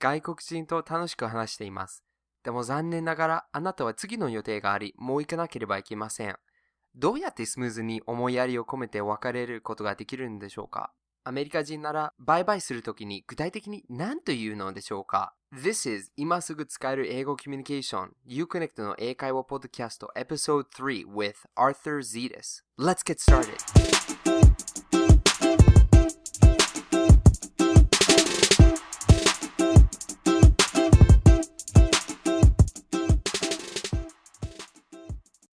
外国人と楽しく話しています。でも残念ながらあなたは次の予定があり、もう行かなければいけません。どうやってスムーズに思いやりを込めて別れることができるんでしょうか？アメリカ人ならバイバイするときに具体的に何と言うのでしょうか？This is 今すぐ使える英語コミュニケーション Uconnect の英会話ポッドキャスト Episode 3 with Arthur Zetas Let's get started!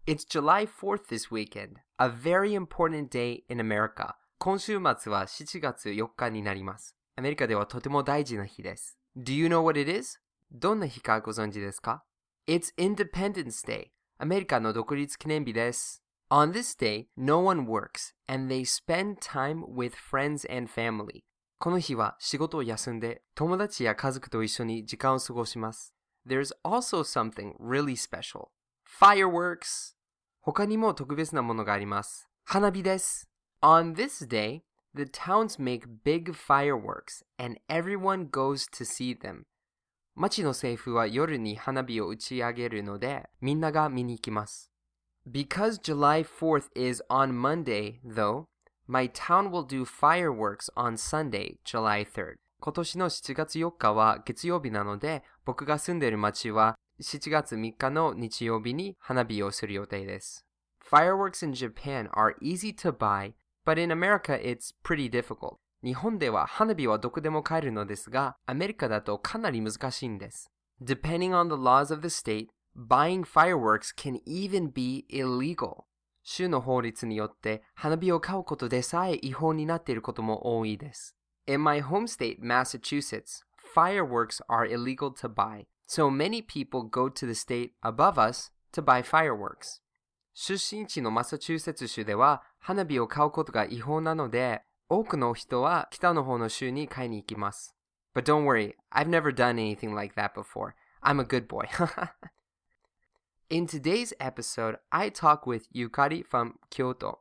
It's July 4th this weekend, a very important day in America. 今週末は7月4日になります。アメリカではとても大事な日です。Do you know what it is? どんな日かご存知ですか It's Independence Day. アメリカの独立記念日です。On this day, no one works and they spend time with friends and family. この日は仕事を休んで友達や家族と一緒に時間を過ごします。There's also something really special. Fireworks! 他にも特別なものがあります。花火です。On this day, the towns make big fireworks and everyone goes to see them. 町の政府は夜に花火を打ち上げるので、みんなが見に行きます。Because July 4th is on Monday, though, my town will do fireworks on Sunday, July 3rd. 今年の7月4日は月曜日なので、僕が住んでいる町は7月3日の日曜日に花火をする予定です。Fireworks in Japan are easy to buy, but in America it's pretty difficult. 日本では花火はどこでも買えるのですが、アメリカだとかなり難しいんです。Depending on the laws of the state, buying fireworks can even be illegal. 州の法律によって花火を買うことでさえ違法になっていることも多いです。In my home state, Massachusetts, fireworks are illegal to buy, so many people go to the state above us to buy fireworks. 出身地のマサチューセッツ州では花火を買うことが違法なので、多くの人は北の方の州に買いに行きます。But don't worry, I've never done anything like that before. I'm a good boy. In today's episode, I talk with Yukari from Kyoto.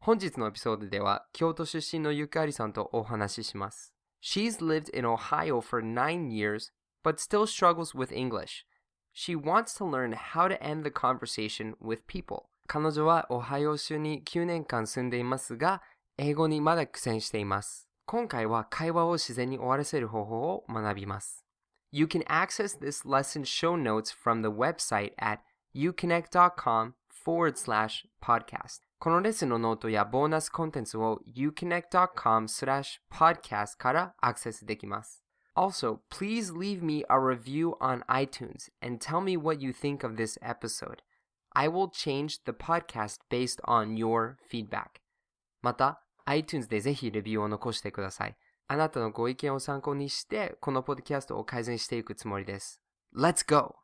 本日のエピソードでは京都出身のゆかりさんとお話しします。She's lived in Ohio for nine years, but still struggles with English. She wants to learn how to end the conversation with people. 彼女はオハイオ州に9年間住んでいますが、英語にまだ苦戦しています。今回は会話を自然に終わらせる方法を学びます。You can access this lesson show notes from the website at uconnect.com forward slash podcast. このレッスンのノートやボーナスコンテンツを uconnect.com slash podcast からアクセスできます。 Also, please leave me a review on iTunes and tell me what you think of this episode. I will change the podcast based on your feedback. また、iTunes でぜひレビューを残してください。あなたのご意見を参考にして、このポッドキャストを改善していくつもりです。Let's go!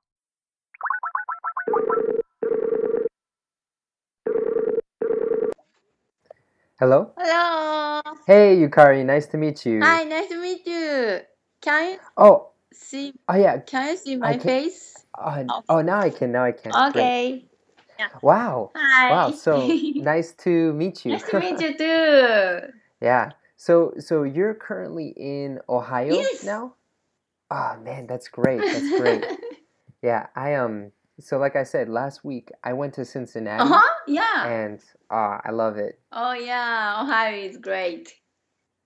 Hello? Hello. Hey, Yukari, nice to meet you. Hi, nice to meet you. Can you Oh, see? oh yeah. Can you see my can- face? Uh, oh, now I can, now I can. Okay. Wow. Hi. Wow, so nice to meet you. nice to meet you too. yeah. So so you're currently in Ohio Yes. now? Ah, man, that's great. That's great. yeah, I um so like I said last week I went to Cincinnati uh huh. Yeah. and ah, I love it. Oh yeah. Ohio is great.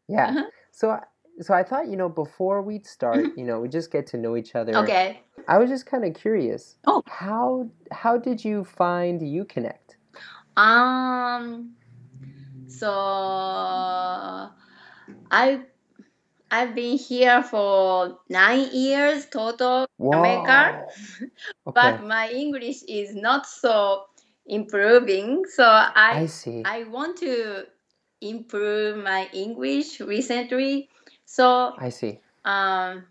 Yeah. Uh-huh. So I- so I thought, you know, before we'd start, you know, we just get to know each other. Okay. I was just kind of curious. Oh. How how did you find UConnect? Um. So I I've been here for nine years total, America. Okay. but my English is not so improving. So I I see. I want to improve my English recently. So I see. um,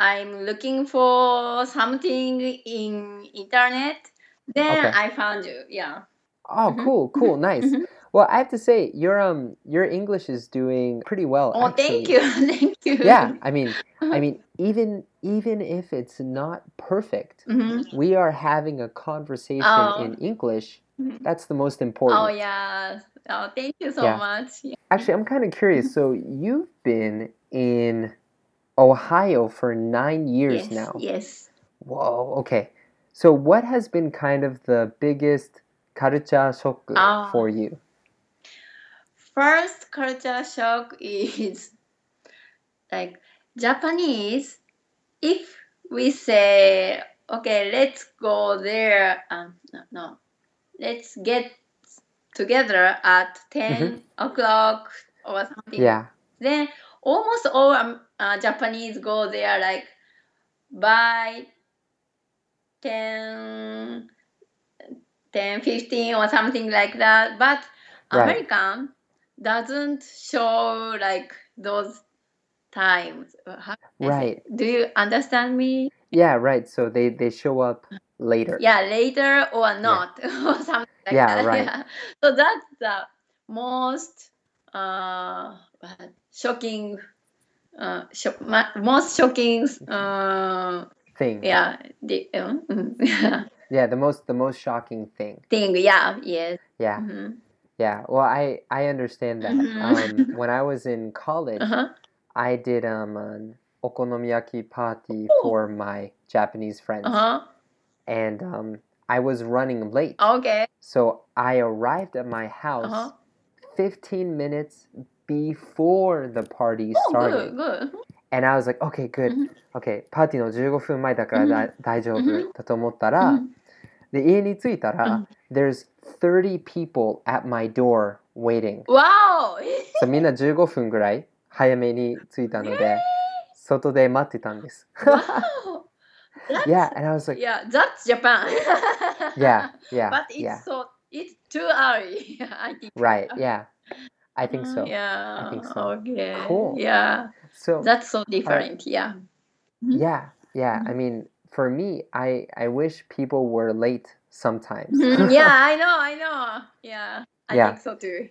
I'm looking for something in internet. Then Okay. I found you. Yeah. Oh, Mhm. cool, cool, nice. Mhm. Well, I have to say, your um, your English is doing pretty well. Oh, thank you, thank you. Yeah, I mean, I mean, even even if it's not perfect, Mhm. we are having a conversation Oh. in English. That's the most important. Oh yeah. Oh, thank you so Yeah. much. Yeah. Actually, I'm kind of curious. So you've been in Ohio for nine years yes, now. Yes. Whoa, okay. So, what has been kind of the biggest culture shock Ah. for you? First culture shock is like Japanese. If we say, okay, let's go there, um, no, no, let's get together at 10 o'clock or something. Yeah, Then almost all um, uh, Japanese go there like by 10, 10, 15 or something like that. But Right. American doesn't show like those times. How- right. Do you understand me? Yeah, right. So they they show up later. Yeah, later or not or something like Yeah, that. right. Yeah. So that's the most uh, shocking, uh, ma- most shocking. Uh, Thing. yeah, the, um, mm, yeah, Yeah, the most the most shocking thing. thing. Yeah, yes. Yeah, hmm yeah. Well, I I understand that. Mhm. Um, when I was in college, Uh-huh. I did um an okonomiyaki party Oh. for my Japanese friends, Uh-huh. and um I was running late, Okay. so I arrived at my house Uh-huh. 15 minutes before the party Oh, started. good, good. And I was like, okay, good. うん Okay, パーティーの15分前だからだ大丈夫うんだと思ったら、うんで、家に着いたうらん、 there's 30 people at my door waiting. Wow. そうみんな15分ぐらい早めに着いたので、外で待ってたんです。 wow. That's, yeah, and I was like, yeah, that's Japan. yeah, yeah, but it's yeah, so it's too early. I think. right, yeah. I think Uh, so. Yeah. I think so. Okay. Cool. Yeah. So, That's so different. Yeah. yeah, yeah. Mhm. I mean, for me, I I wish people were late sometimes. Mhm. yeah, I know. I know. Yeah. I Yeah. think so too.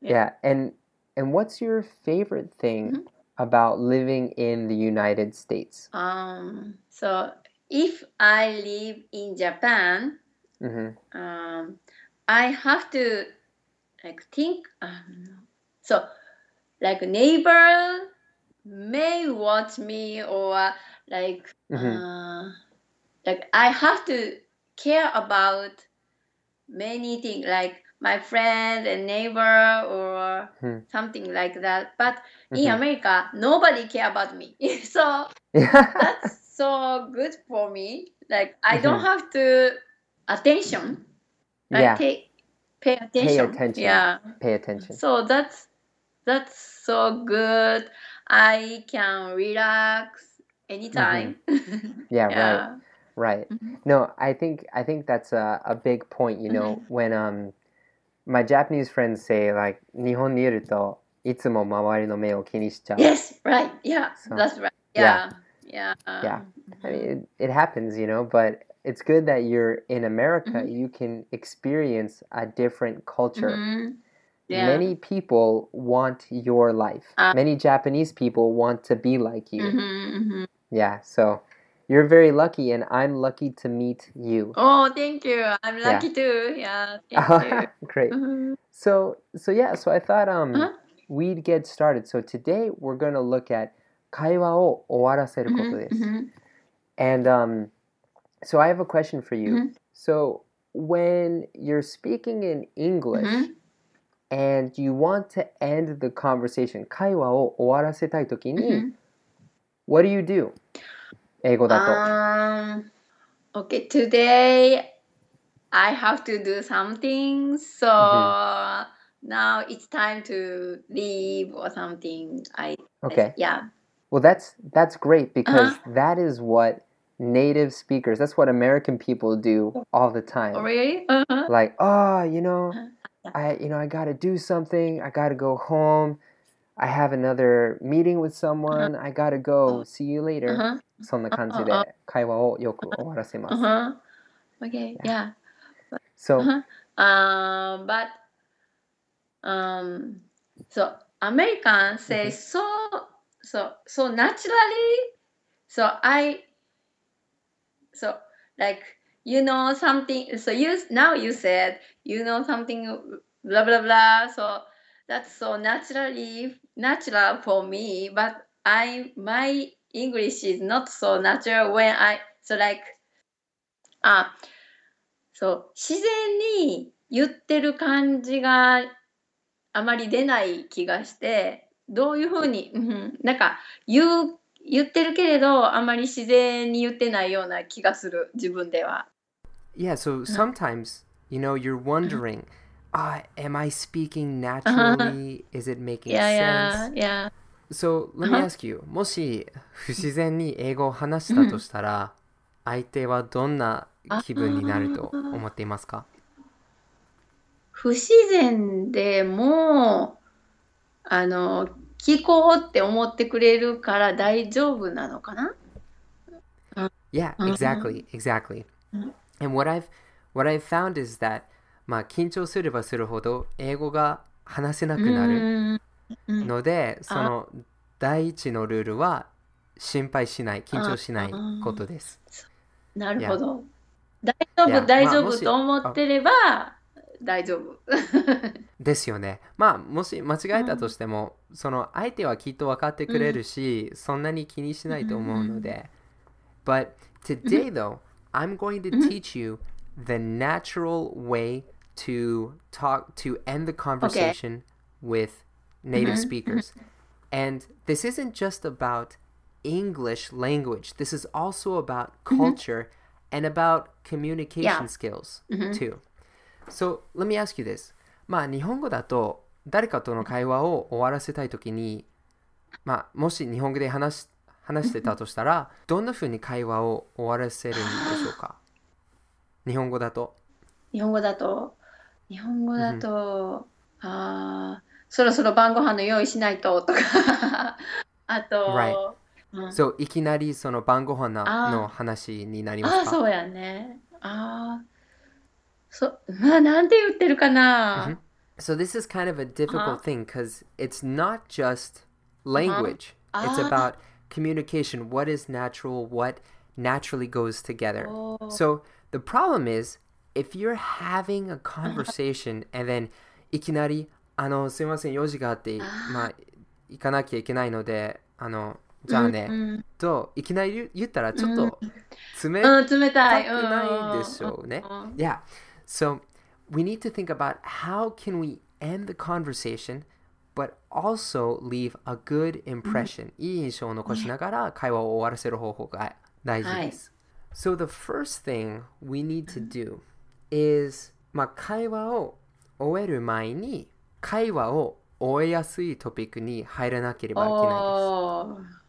Yeah, and and what's your favorite thing Mhm. about living in the United States? Um. So if I live in Japan, hmm um, I have to like think. Um, so, like a neighbor may watch me or like hmm uh, like I have to care about many things like my friend and neighbor or Hmm. something like that. But in Mhm. America, nobody care about me. so that's so good for me. Like I don't Mhm. have to attention. I yeah. take pay attention. attention. Yeah. Pay attention. So that's that's so good. I can relax anytime. Mm-hmm. Yeah, right. yeah. Right. Mhm. No, I think I think that's a, a big point, you know, when um my Japanese friends say like 日本にいるといつも周りの目を気にしちゃう。 Yes, right. Yeah, So, that's right. yeah. Yeah. Yeah. Yeah. I mean, it, it happens, you know, but it's good that you're in America. Mhm. You can experience a different culture. Mhm. Yeah. Many people want your life. Uh, Many Japanese people want to be like you. Mhm, mhm. Yeah, so you're very lucky, and I'm lucky to meet you. Oh, thank you. I'm Yeah. lucky too. Yeah. Thank Great. you. Mhm. So, so yeah, so I thought um Uh-huh. we'd get started. So today we're gonna look at 会話を終わらせることです。 Mhm, And um, so I have a question for you. Mhm. So when you're speaking in English Mhm. and you want to end the conversation, 会話を終わらせたいときに、 Mhm. what do you do? 英語だと。 Um, okay, today I have to do something, so Mhm. now it's time to leave or something. I okay. yeah. Well, that's that's great because Uh-huh. that is what native speakers. That's what American people do all the time. Oh, really? Uh-huh. Like, oh, you know, Yeah. I you know I got to do something. I got to go home. I have another meeting with someone. I got to go. See you later. Uh-huh. そんな感じであ会話をよく終わらせます。 Uh-huh. Okay, yeah. So, Uh-huh. Um, but um, so Americans say Mhm. so so so naturally. So I so like you know something. So you now you said you know something blah blah blah. So that's so naturally natural for me. But I my English is not so natural when I so like あそう自然に言ってる感じがあまり出ない気がしてどういうふうに、うん、なんか言う言ってるけれどあまり自然に言ってないような気がする自分では。Yeah, so sometimes, you know, you're wondering, ah, am I speaking naturally? Is it making sense? やいや So let me Uh-huh. ask you, もし不自然に英語を話したとしたら、相手はどんな気分になると思っていますか不自然でもあの聞こうって思ってくれるから大丈夫なのかな？Yeah, Mhm. exactly, exactly. Mhm. And what I've what I've found is that まあ緊張すればするほど英語が話せなくなるので、その第一のルールは心配しない、緊張しないことです。なるほど。大丈夫、大丈夫と思ってれば大丈夫。ですよね。まあもし間違えたとしても、その相手はきっと分かってくれるし、そんなに気にしないと思うので。But today though, I'm going to teach you the natural way to talk to end the conversation with native speakers. And this isn't just about English language. This is also about culture and about communication Yeah. skills too. So let me ask you this. まあ日本語だと誰かとの会話を終わらせたいときに、まあもし日本語で話し話してたとしたら、どんな風に会話を終わらせるんでしょうか？日本語だと。日本語だと、日本語だと、あーそろそろ晩ご飯の用意しないととか、あと、Right. うんそう、いきなりその晩ご飯の話になりますか？ああ、そうやね。ああ、そ、まあ、なんて言ってるかな。 So this is kind of a difficult Uh-huh. thing because it's not just language. It's Ah. about communication. What is natural? What naturally goes together. Oh. So the problem is if you're having a conversation and then いきなりあのすいません用事があってまあ行かなきゃいけないのであのじゃあね、うんといきなり言言ったらちょっと冷うん、冷たい。たくないでしょうね。うん Yeah. So we need to think about how can we end the conversation but also leave a good impression. いい印象を残しながら会話を終わらせる方法が大事です。So the first thing we need to do is まあ会話を終える前に会話を終えやすいトピックに入らなければいけないです。おー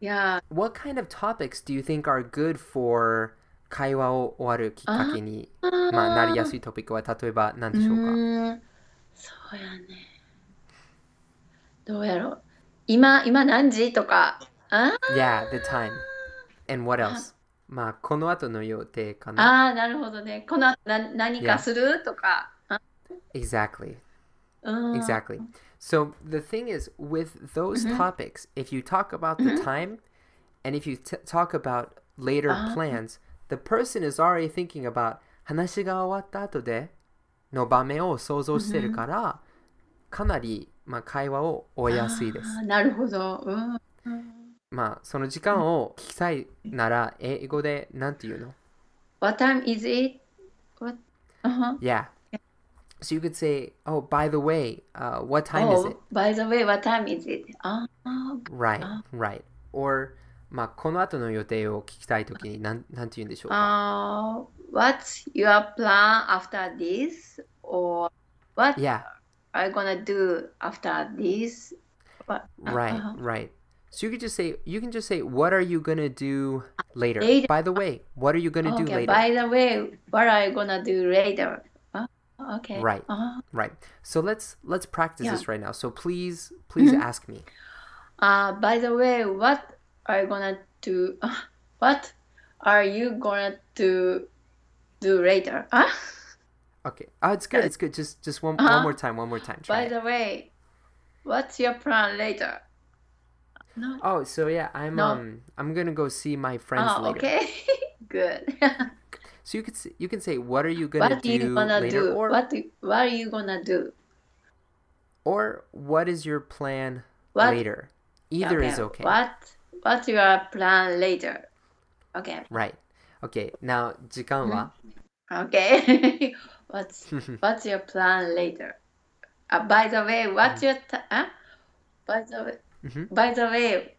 いや What kind of topics do you think are good for 会話を終わるきっかけにまあ、なりやすいトピックは例えば何ー、でしょうかそうやね。どうやろう。今、今何時とか。あ Yeah, the time. And what else? まあ、この後の予定かな。あー、なるほどね。この後な何かするとか。あ Exactly. うん。Exactly. So the thing is, with those topics, if you talk about the time and if you t- talk about later Ah. plans, the person is already thinking about 話が終わった後での場面を想像してるから、かなり、まあ、会話を終えやすいです。なるほど。うん。まあ、その時間を聞きたいなら、英語で何て言うの What time is it? What? Uh-huh. Yeah. So you could say, oh, by the way, uh, what time is it? Oh, by the way, what time is it? ああ、Right, right. Or, まあ、この後の予定を聞きたいときに何、なんて言うんでしょうか。あー What's your plan after this? Or what Yeah, are you gonna do after this? What? right, Uh-huh. right. So you could just say, you can just say, what are you gonna do later? Later. By the way, what are you gonna do Okay, later? by the way, what are you gonna do later? Ah, okay. Right. Uh-huh. Right. So let's let's practice Yeah. this right now. So please, please ask me. Uh, by the way, what are you gonna do? Uh, what are you gonna do do later? Ah? Okay. Oh, it's good. It's good. Just just one Uh-huh. one more time. One more time. Try By it. the way, what's your plan later? No. Oh, so yeah, I'm No. um I'm gonna go see my friends Oh, later. okay. Good. So you could s- you can say what are you gonna what do you gonna later, do? or What do- what are you gonna do? or what is your plan What- later? Either is okay. What what's your plan later? Okay. Right. Okay. Now 時間は Okay. what's what's your plan later? Uh, by the way, what's your t- uh? By the way, Mhm. by the way,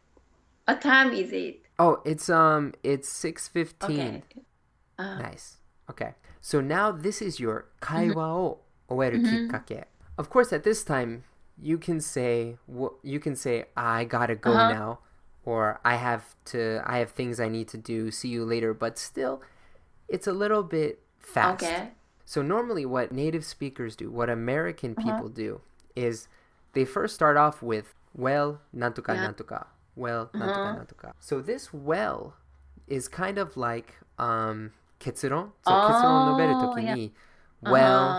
what time is it? Oh, it's um it's 6:15. Okay. Uh, Nice. Okay. So now this is your 会話を終えるきっかけ. Of course, at this time, you can say wh- you can say I gotta go Uh-huh. now, or I have to I have things I need to do. See you later. But still, it's a little bit fast. okay. So normally, what native speakers do, what American Uh-huh. people do, is they first start off with well, nantoka Yeah. nantoka, well, nantoka Uh-huh. nantoka. So this well is kind of like um 結論。So あー結論を述べるときに well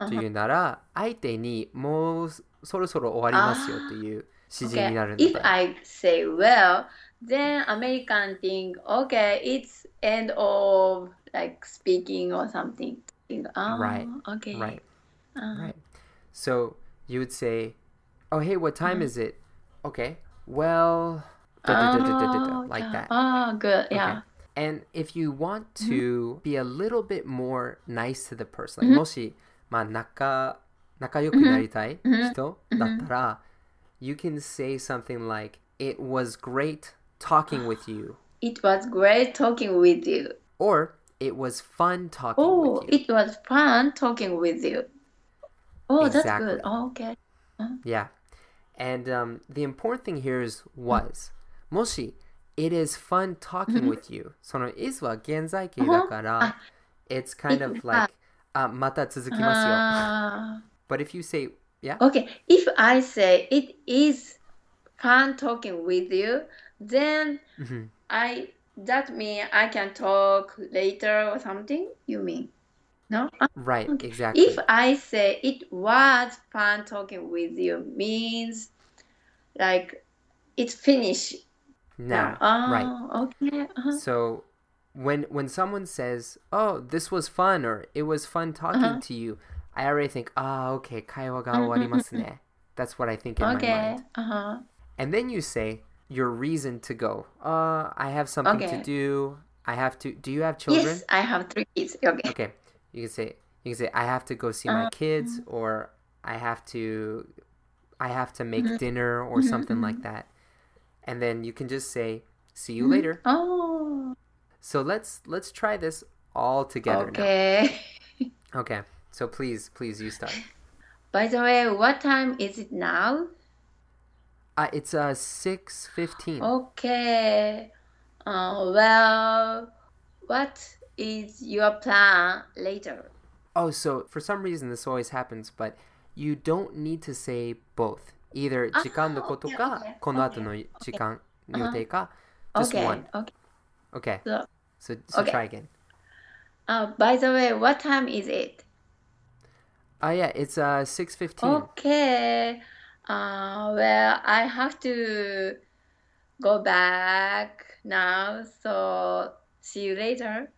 Uh-huh. というなら、相手にもうそろそろ終わりますよという 指示 Okay. になるので。 If I say well, then American think okay, it's end of like speaking or something. Ah, Right, Okay. Right. Uh, Right. So you would say, "Oh, hey, what time Mm-hmm. is it?" Okay. Well, da- da- da- da- da- da- da, oh, like yeah. that. Oh, good. Yeah. And if you want Mm-hmm. to be a little bit more nice to the person, Mm-hmm. like もし、まあ、仲、仲良くなりたい Mm-hmm. 人だったら、 you can say something like, It was great talking with you. It was great talking with you. Or, It was fun talking Oh, with you. it was fun talking with you. Oh, that's Exactly. good. Oh, okay. Yeah. And um, the important thing here is was. もし、It is fun talking with you. その is は現在形だから、it's kind of It- like, あ、また続きますよ。 Ah. But if you say, yeah, Okay, if I say it is fun talking with you, then Mhm. I that mean I can talk later or something. You mean no? Ah, right, okay. exactly. If I say it was fun talking with you, means like it's finished. now, Ah, right. Okay. uh-huh. So when when someone says, "Oh, this was fun," or "It was fun talking Uh-huh. to you," I already think, ah, oh, okay, kaiwa ga mm-hmm, warimasune. Mm-hmm. That's what I think in okay. my mind. Uh-huh. And then you say your reason to go. Uh, I have something okay. to do. I have to. Do you have children? Yes, I have three kids. Okay. Okay. You can say you can say I have to go see my uh-huh. kids, or I have to, I have to make mm-hmm. dinner, or something like that. And then you can just say, "See you later." Oh. So let's let's try this all together. Okay. Now. Okay. So please, please you start. By the way, what time is it now? Uh, it's uh six fifteen. Oh. Okay. Uh, well, what is your plan later? Oh, so for some reason this always happens, but you don't need to say both. Either 時間のことか okay, okay, この後の時間予定か just Okay. one. Okay. Okay. So, So so Okay. try again. uh, by the way, what time is it? Oh yeah, it's uh six fifteen. Okay. Uh, well, I have to go back now. So see you later.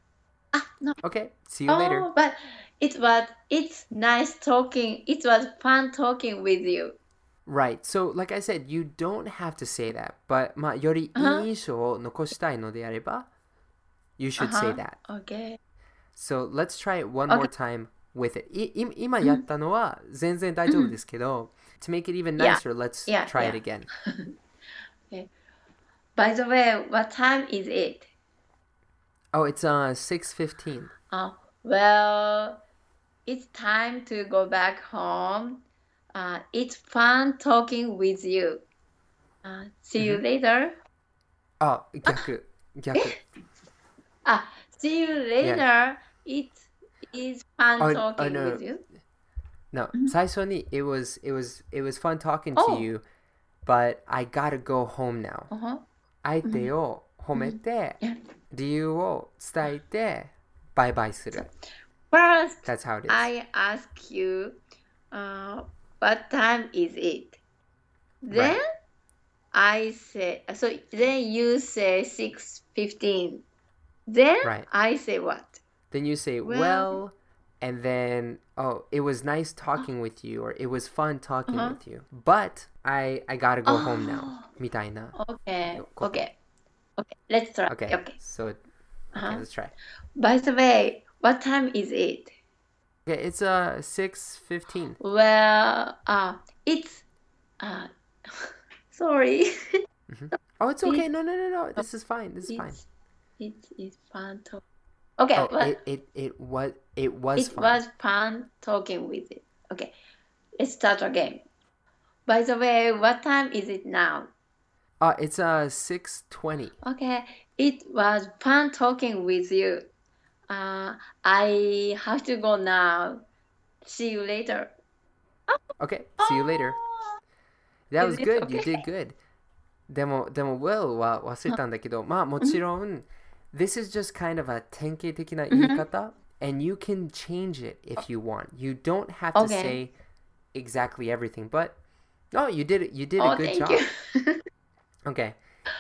Ah, no. Okay. See you later. Oh, but it was it's nice talking. It was fun talking with you. Right. So like I said, you don't have to say that. But まあよりいい Uh-huh. 印象を残したいのであれば you should say Uh-huh. that. Okay. So let's try it one more time with it. いい今やったのは全然大丈夫ですけど、to make it even Yeah. nicer, let's Yeah, try yeah. it again. By the way, what time is it? Oh, it's uh 6:15. Uh, well, it's time to go back home. Uh, it's fun talking with you. Uh, see you later. あ、逆。逆。 Ah, see you later. It is fun Oh, oh, talking no. with you. No, 最初に it was it was it was fun talking to Oh. you, but I gotta go home now. Uh-huh. 相手を褒めて、 Yeah. 理由を伝えて、バイバイする。 First, That's how it is. I ask you, uh, what time is it? Then Right. I say, so then you say 6.15. Then Right. I say what? Then you say, well, Well- and then, oh, it was nice talking with you, or it was fun talking Uh-huh. with you. But I I gotta go home now. みたいな。 Okay, Go- okay. Okay, let's try. Okay. Okay. So okay, Uh-huh. let's try. By the way, what time is it? Okay, it's uh six fifteen. Well, uh, it's uh, sorry. Oh, it's okay. No, no, no, no. This is fine. This is fine. it's it is fun to. Okay, Oh, well, it it it was it was it fun. was fun talking with it. Okay, let's start again. By the way, what time is it now? Uh, it's uh six twenty. Okay, it was fun talking with you. Uh, I have to go now. See you later. Okay, see you later. That Is was it good. You okay? did good. でも、でも、Will は忘れたんだけど、まあもちろん、 This is just kind of a 典型的な言い方、and you can change it if you want. You don't have to Okay. say exactly everything, but oh, you did it. You did a Oh, good thank job. you. Okay.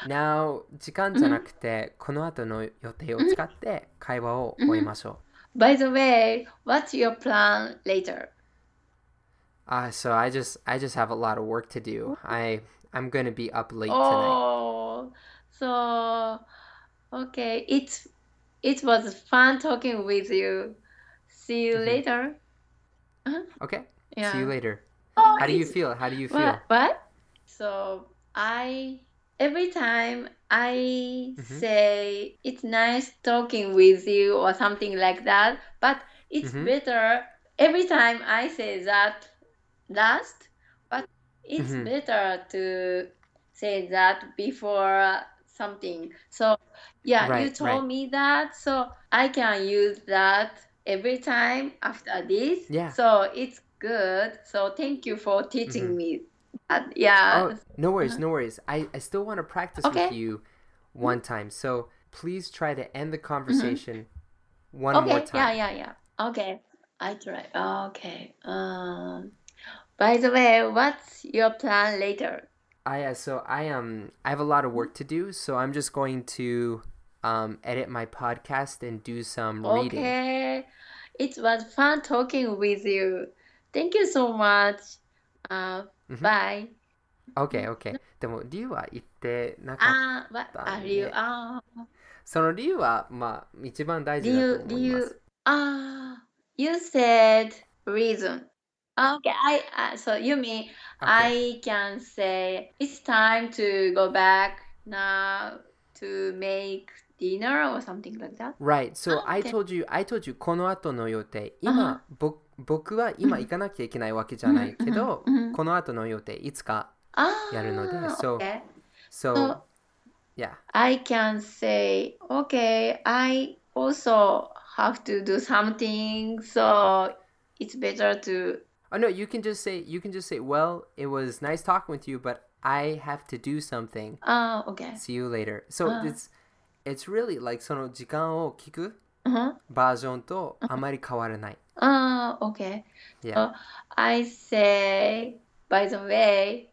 Now, 時間じゃなくて、この後の予定を使って会話を終えましょう。 By the way, what's your plan later? Uh, so I just I just have a lot of work to do. I I'm gonna be up late tonight. Oh, so okay. It's it was fun talking with you. See you Mhm. later. Okay. Yeah. See you later. Oh, How do you feel? How do you feel? What? What? So I every time I Mhm. say it's nice talking with you or something like that, but it's Mhm. better every time I say that last, but it's Mhm. better to say that before something. So yeah, you told right. me that, so I can use that every time after this. Yeah. So it's good. So thank you for teaching Mhm. me that. Yeah. Oh, no worries, no worries. I, I still want to practice Okay. with you one time. So please try to end the conversation one okay. more time. Yeah, yeah, yeah. Okay. I try. Okay. Um. By the way, what's your plan later? I uh, so I um I have a lot of work to do, so I'm just going to um edit my podcast and do some reading. Okay. It was fun talking with you. Thank you so much. Uh, Mhm. bye. Okay, okay. でも理由は言ってなかった。 Ah, what だ are ね you? Ah, その理由はまあ一番大事だと you, 思いま you, す。 ah, you said reason. Okay, I, uh, so you mean. I can say it's time to go back now to make dinner or something like that. Right. So Ah, I told you, I told you この後の予定。今、ぼ僕は今行かなきゃいけないわけじゃないけど、この後の予定いつか。Ah, やるので、so- okay. So, So yeah. I can say, okay, I also have to do something, so it's better to. Oh no, you can just say you can just say, well, it was nice talking with you, but I have to do something. Ah, okay. See you later. So Ah. it's it's really like その時間を聞く Uh-huh. バージョンとあまり変わらない。 Ah, okay. Yeah. So I say, by the way,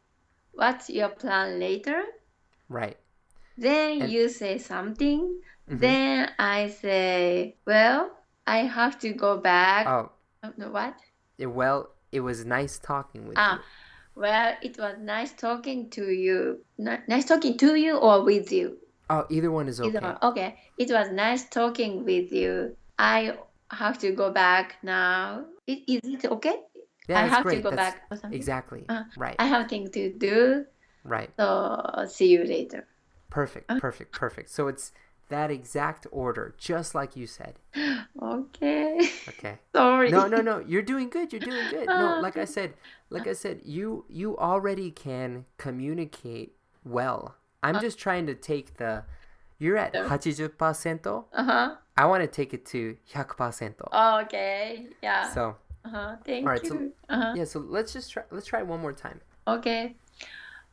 what's your plan later? Right. Then And- you say something. Mhm. Then I say, well, I have to go back. Oh, Uh, no, What? it, well, it was nice talking with you. Ah, well, it was nice talking to you. Ni- nice talking to you or with you? you. Oh, either one is Either okay. one. Okay. It was nice talking with you. I have to go back now. I- Is it okay? Yeah, I have great. to go That's back or something. exactly Ah, right. I have things to do. Right. So see you later. Perfect. Ah. Perfect. Perfect. So it's that exact order, just like you said. Okay. Okay. Sorry. No, no, no. You're doing good. You're doing good. No, like I said, like I said, you you already can communicate well. I'm just trying to take the. You're at Yeah. 80%. Uh huh. I want to take it to 100%. Okay. Yeah. So Uh huh. Thank Alright, so- you. Uh huh. yeah, so let's just try. Let's try one more time. Okay.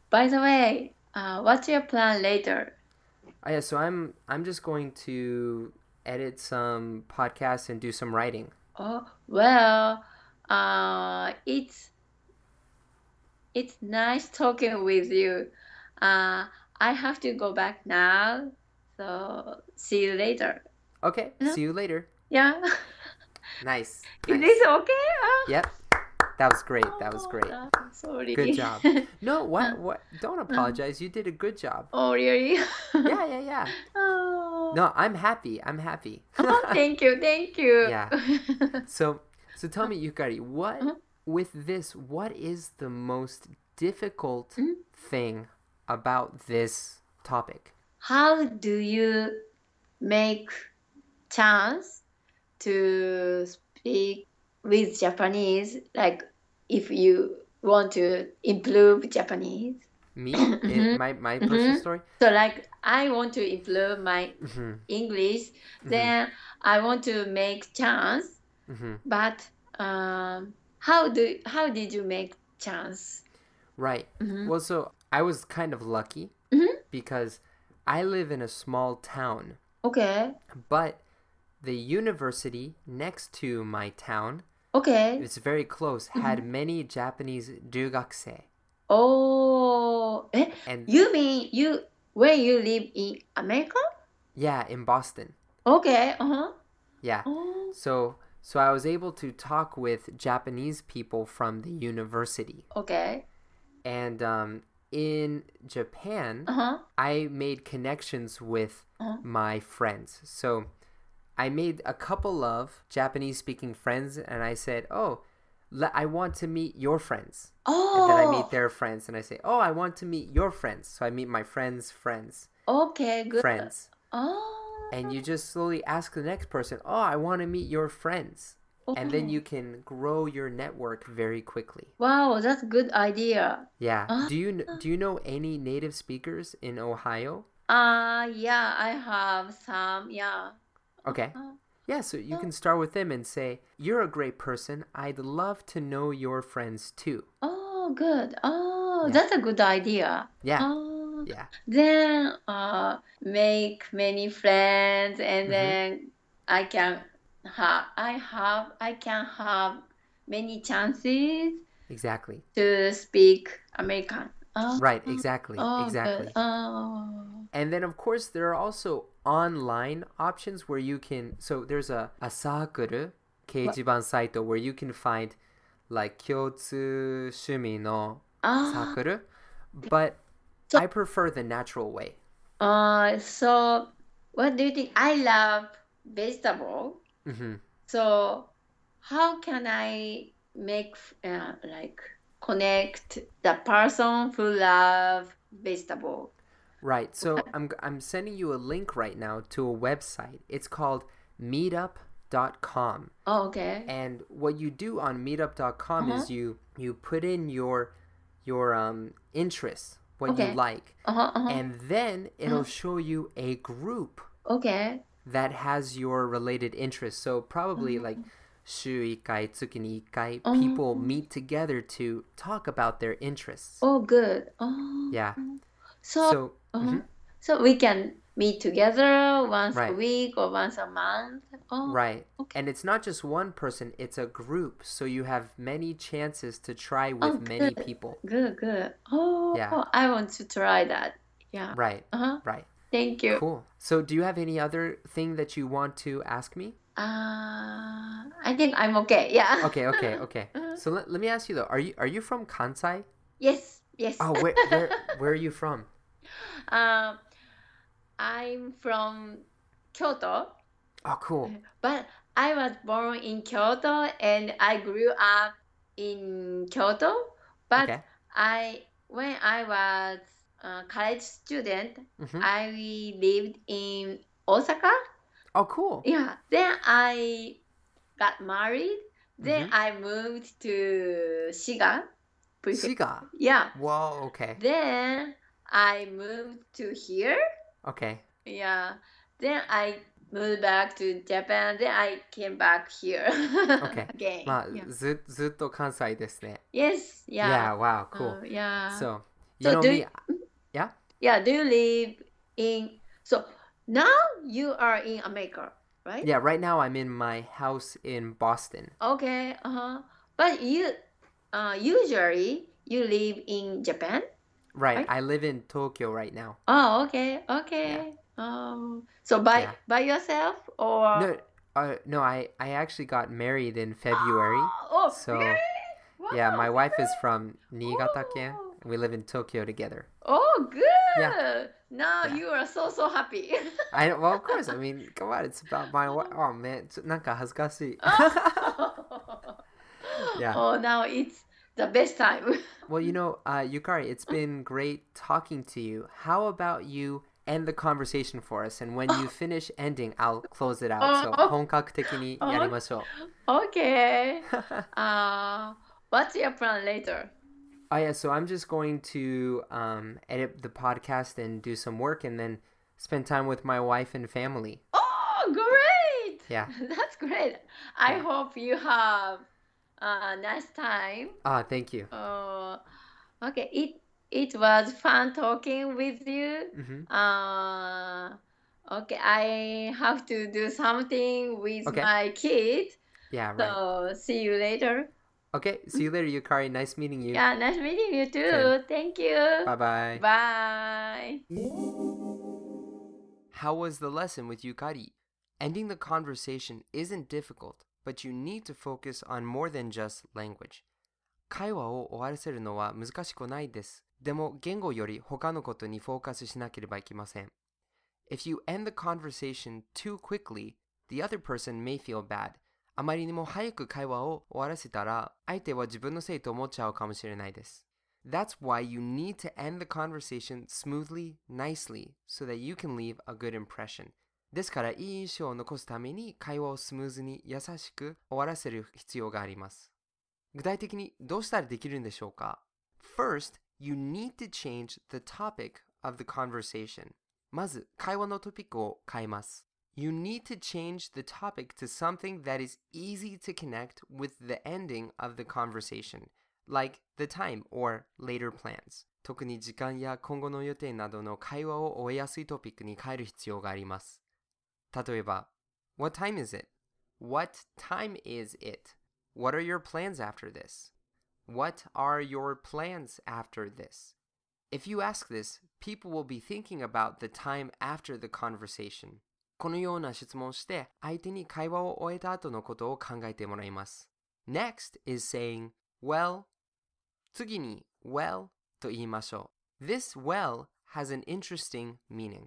By the way, uh, what's your plan later? Oh, yeah, so I'm I'm just going to edit some podcasts and do some writing. Oh well, uh, it's it's nice talking with you. Uh, I have to go back now, so see you later. Okay, see you later. Yeah. Nice. Is this okay? Uh, Yep. That was great. That was great. Oh, sorry. Good job. No, what what don't apologize. You did a good job. oh, really? Yeah, yeah, yeah. oh. No, I'm happy. I'm happy. Oh, thank you, thank you. Yeah. So so tell me, Yukari, what Mhm. with this, what is the most difficult Mhm. thing about this topic? How do you make chance to speak with Japanese? Like, if you want to improve Japanese. Me? In Mhm. my my personal Mhm. story? So, like, I want to improve my hmm English. Mm-hmm. Then I want to make chance. But um, how do how did you make chance? Right. Well, so I was kind of lucky because I live in a small town, Okay. but the university next to my town, Okay. it's very close, had many Japanese ryugakusei. Oh, eh, And you mean you where you live in America? yeah, in Boston. Okay. Uh huh. Yeah. Oh. So so I was able to talk with Japanese people from the university. Okay. And um, in Japan, Uh huh. I made connections with Uh-huh. my friends. So I made a couple of Japanese speaking friends and I said, "Oh, I want to meet your friends." Oh. And then I meet their friends and I say, "Oh, I want to meet your friends." So I meet my friends' friends, Okay. Good. friends. Oh. And you just slowly ask the next person, "Oh, I want to meet your friends." And then Oh. you can grow your network very quickly. Wow, that's a good idea. Yeah. Ah. Do you do you know any native speakers in Ohio? Uh yeah, I have some. Yeah. Okay. Uh, Yeah, so you can start with them and say, "You're a great person. I'd love to know your friends too." oh, good. Oh, Yeah. that's a good idea. Yeah. Oh. Yeah. Then uh, make many friends, and Mhm. then I can have I have I can have many chances Exactly. to speak American. Oh, right, exactly. Oh, exactly. Oh. And then, of course, there are also online options where you can. So there's a Asakuru Keijiban site where you can find like Kyotsu Shumi no ah. Sakuru. But so, I prefer the natural way. Uh, so what do you think? I love vegetable. Mm-hmm. So how can I make uh, like connect the person who love vegetable? Right. So I'm I'm sending you a link right now to a website. It's called meetup.com. Oh, okay. And what you do on meetup.com Uh-huh. is you you put in your your um interests, what Okay. you like, Uh-huh, uh-huh. and then it'll show you a group okay. that has your related interests. So probably Mm-hmm. like 週1回、月に1回, Uh-huh. people meet together to talk about their interests. Oh, good. Oh. Yeah. So, So, uh-huh. mhm. so we can meet together once a Right. week or once a month. Oh, Right. okay. And it's not just one person, it's a group. So you have many chances to try with Oh, many good. people. Good, good. Oh, Yeah. I want to try that. Yeah. Right. Uh-huh. Right. Thank you. Cool. So do you have any other thing that you want to ask me? Uh, I think I'm okay. Yeah. Okay, okay, okay. Uh-huh. So let, let me ask you though, are you are you from Kansai? Yes, yes. Oh, where where where are you from? Um, I'm from Kyoto, Oh, cool. but I was born in Kyoto and I grew up in Kyoto. But Okay. I, when I was a college student, Mhm. I lived in Osaka. Oh, cool. Yeah. Then I got married. Then Mhm. I moved to Shiga. prefect- Shiga. Yeah. Whoa, okay. Then I moved to here. Okay. Yeah. Then I moved back to Japan. Then I came back here Okay. again. まあ yeah. ずずっと関西ですね。 Yes. Yeah, Yeah. wow, cool. Uh, yeah. So, you So know do me. you- Yeah? yeah. Do you live in? So now you are in America, right? Yeah, right now I'm in my house in Boston. Okay. Uh huh. But you, uh, usually you live in Japan. Right. Right. I live in Tokyo right now. Oh, okay. Okay. Oh. So by Yeah. by yourself or? No, uh, no, I I actually got married in February. Oh, So, really? Wow. Yeah, my wife is from Niigata ken. Oh. We live in Tokyo together. Oh, good. Yeah. Now Yeah. you are so so happy. I well, of course. I mean, come on, it's about my wife. Oh man, it's なんか恥ずかしい。 Yeah. Oh, now it's the best time. Well, you know, uh, Yukari, it's been great talking to you. How about you end the conversation for us, and when you finish ending, I'll close it out. So, あ本格的にやりましょう。 okay. Uh, what's your plan later? Oh yeah, so I'm just going to um, edit the podcast and do some work, and then spend time with my wife and family. Oh, great! Yeah. That's great. I Yeah. hope you have a nice time. Ah, thank you. Uh, okay, it it was fun talking with you. hmm Uh, okay, I have to do something with Okay. my kid. Yeah, right. So see you later. Okay, see you later, Yukari. Nice meeting you. Yeah, nice meeting you too. Thank you. Bye bye. Bye. How was the lesson with Yukari? Ending the conversation isn't difficult, but you need to focus on more than just language. 会話を終わらせるのは難しくないです。でも言語より他のことにフォーカスしなければいけません。If you end the conversation too quickly, the other person may feel bad. あまりにも早く会話を終わらせたら、相手は自分のせいと思っちゃうかもしれないです。That's why you need to end the conversation smoothly, nicely, so that you can leave a good impression. ですから、いい印象を残すために会話をスムーズに優しく終わらせる必要があります。具体的にどうしたらできるんでしょうか ?First, you need to change the topic of the conversation. まず、会話のトピックを変えます。You need to change the topic to something that is easy to connect with the ending of the conversation, like the time or later plans. 特に時間や今後の予定などの会話を終えやすいトピックに変える必要があります。例えば、What time is it? What time is it? What are your plans after this? What are your plans after this? If you ask this, people will be thinking about the time after the conversation. このような質問して、相手に会話を終えた後のことを考えてもらいます。Next is saying, well, 次に well と言いましょう。This well has an interesting meaning.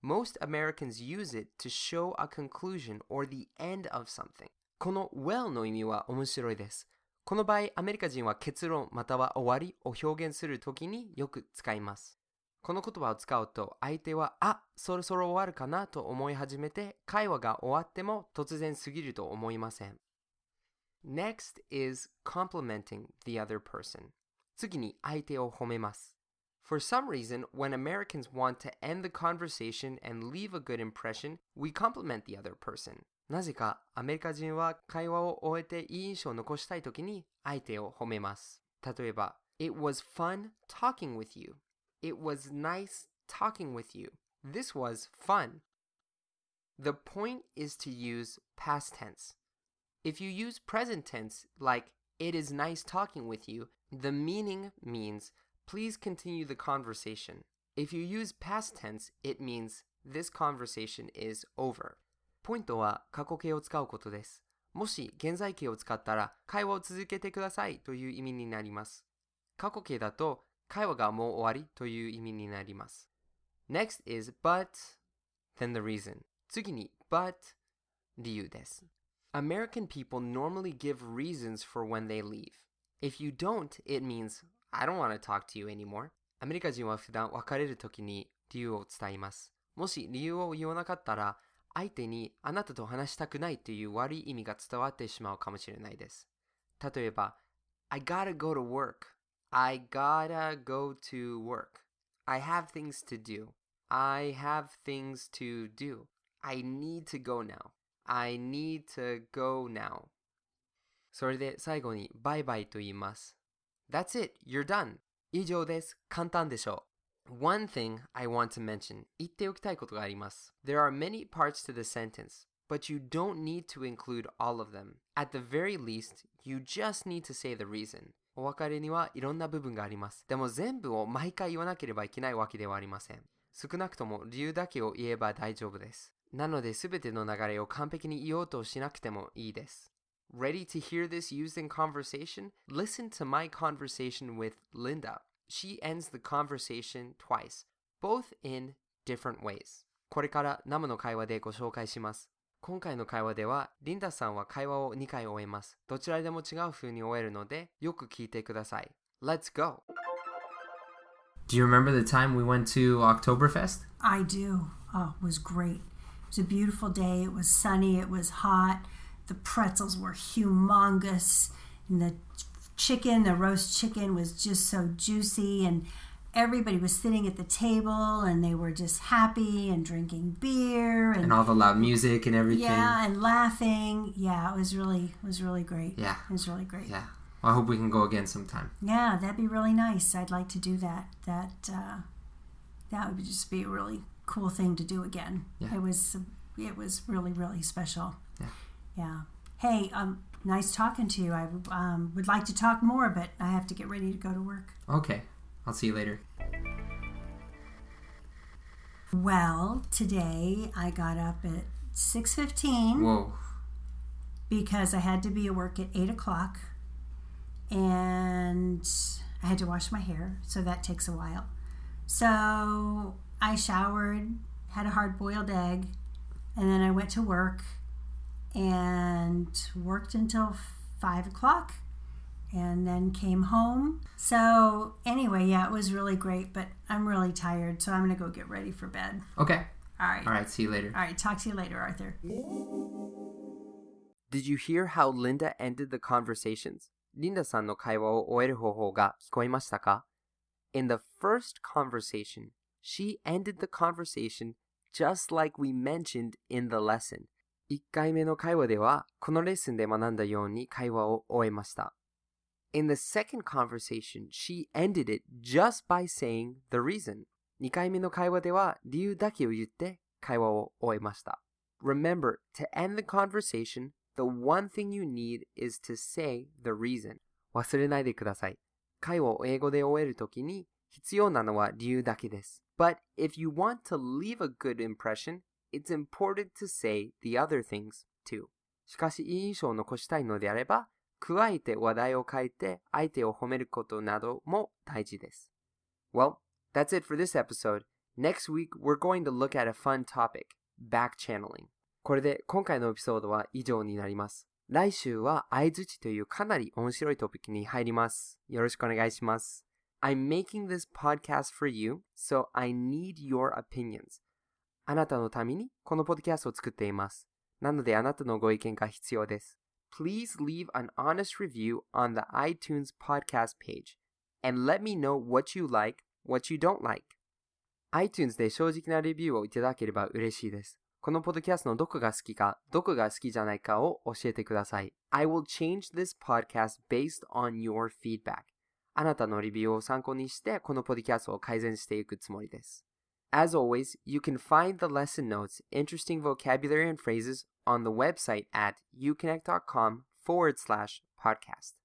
Most Americans use it to show a conclusion or the end of something. この well の意味は面白いです。この場合、アメリカ人は結論または終わりを表現するときによく使います。この言葉を使うと、相手は、あ、そろそろ終わるかなと思い始めて、会話が終わっても突然過ぎると思いません。Next is complimenting the other person. 次に相手を褒めます。For some reason, when Americans want to end the conversation and leave a good impression, we compliment the other person. なぜかアメリカ人は会話を終えていい印象を残したいときに相手を褒めます。例えば、It was fun talking with you. It was nice talking with you. This was fun. The point is to use past tense. If you use present tense, like it is nice talking with you, the meaning means please continue the conversation. If you use past tense, it means this conversation is over. ポイントは過去形を使うことです。もし現在形を使ったら会話を続けてくださいという意味になります。過去形だと 会話がもう終わりという意味になります。Next is but, then the reason. 次に but 理由です。American people normally give reasons for when they leave. If you don't, it means I don't want to talk to you anymore. アメリカ人は普段別れるときに理由を伝えます。もし理由を言わなかったら、相手にあなたと話したくないという悪い意味が伝わってしまうかもしれないです。例えば、I gotta go to work. I gotta go to work. I have things to do. I have things to do. I need to go now. I need to go now. それで最後にバイバイと言います。That's it, you're done. 以上です。簡単でしょう。One thing I want to mention 言っておきたいことがあります。There are many parts to the sentence, but you don't need to include all of them. At the very least, you just need to say the reason. お別れにはいろんな部分があります。でも全部を毎回言わなければいけないわけではありません。少なくとも理由だけを言えば大丈夫です。なので全ての流れを完璧に言おうとしなくてもいいです。Ready to hear this used in conversation? Listen to my conversation with Linda. She ends the conversation twice, both in different ways. これから生の会話でご紹介します。今回の会話では、リンダさんは会話を2回終えます。どちらでも違う風に終えるので、よく聞いてください。Let's go! Do you remember the time we went to Oktoberfest? I do. Oh, it was great. It was a beautiful day. It was sunny. It was hot. The pretzels were humongous. And the chicken, the roast chicken, was just so juicy. And everybody was sitting at the table and they were just happy and drinking beer and, And all the loud music and everything. yeah and laughing. Yeah, it was really it was really great. Yeah. It was really great. Yeah. Well, I hope we can go again sometime. Yeah, that'd be really nice. I'd like to do that. That uh, that would just be a really cool thing to do again. Yeah. It was it was really really special. Yeah. Yeah. Hey, um, nice talking to you. I um, would like to talk more, but I have to get ready to go to work. Okay. I'll see you later. Well, today I got up at six fifteen. Whoa. because I had to be at work at eight o'clock and I had to wash my hair, so that takes a while. So I showered, had a hard boiled egg, and then I went to work and worked until five o'clock and then came home. So, anyway, yeah, it was really great, but I'm really tired, so I'm gonna go get ready for bed. Okay. All right. All right. See you later. All right, talk to you later, Arthur. Did you hear how Linda ended the conversations? リンダさんの会話を終える方法が聞こえましたか In the first conversation, she ended the conversation just like we mentioned in the lesson. 1回目の会話では、このレッスンで学んだように会話を終えました。 In the second conversation, she ended it just by saying the reason. 2回目の会話では理由だけを言って会話を終えました。Remember, to end the conversation, the one thing you need is to say the reason. 忘れないでください。会話を英語で終えるときに必要なのは理由だけです。But if you want to leave a good impression, it's important to say the other things too. しかし、いい印象を残したいのであれば、 加えて話題を変えて相手を褒めることなども大事です。Well, that's it for this episode. Next week, we're going to look at a fun topic, back channeling. これで今回のエピソードは以上になります。来週は相づちというかなり面白いトピックに入ります。よろしくお願いします。I'm making this podcast for you, so I need your opinions. あなたのためにこのポッドキャストを作っています。なのであなたのご意見が必要です。Please leave an honest review on the iTunes podcast page and let me know what you like, what you don't like. iTunes で正直なレビューをいただければ嬉しいです。このポッドキャストのどこが好きか、どこが好きじゃないかを教えてください。I will change this podcast based on your feedback. あなたのレビューを参考にして、このポッドキャストを改善していくつもりです。As always, you can find the lesson notes, interesting vocabulary and phrases on the website at uconnect.com forward slash podcast.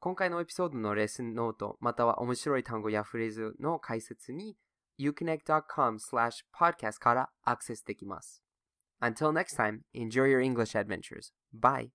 今回のエピソードのレッスンノート、または面白い単語やフレーズの解説に uconnect.com slash podcast からアクセスできます。Until next time, enjoy your English adventures. Bye!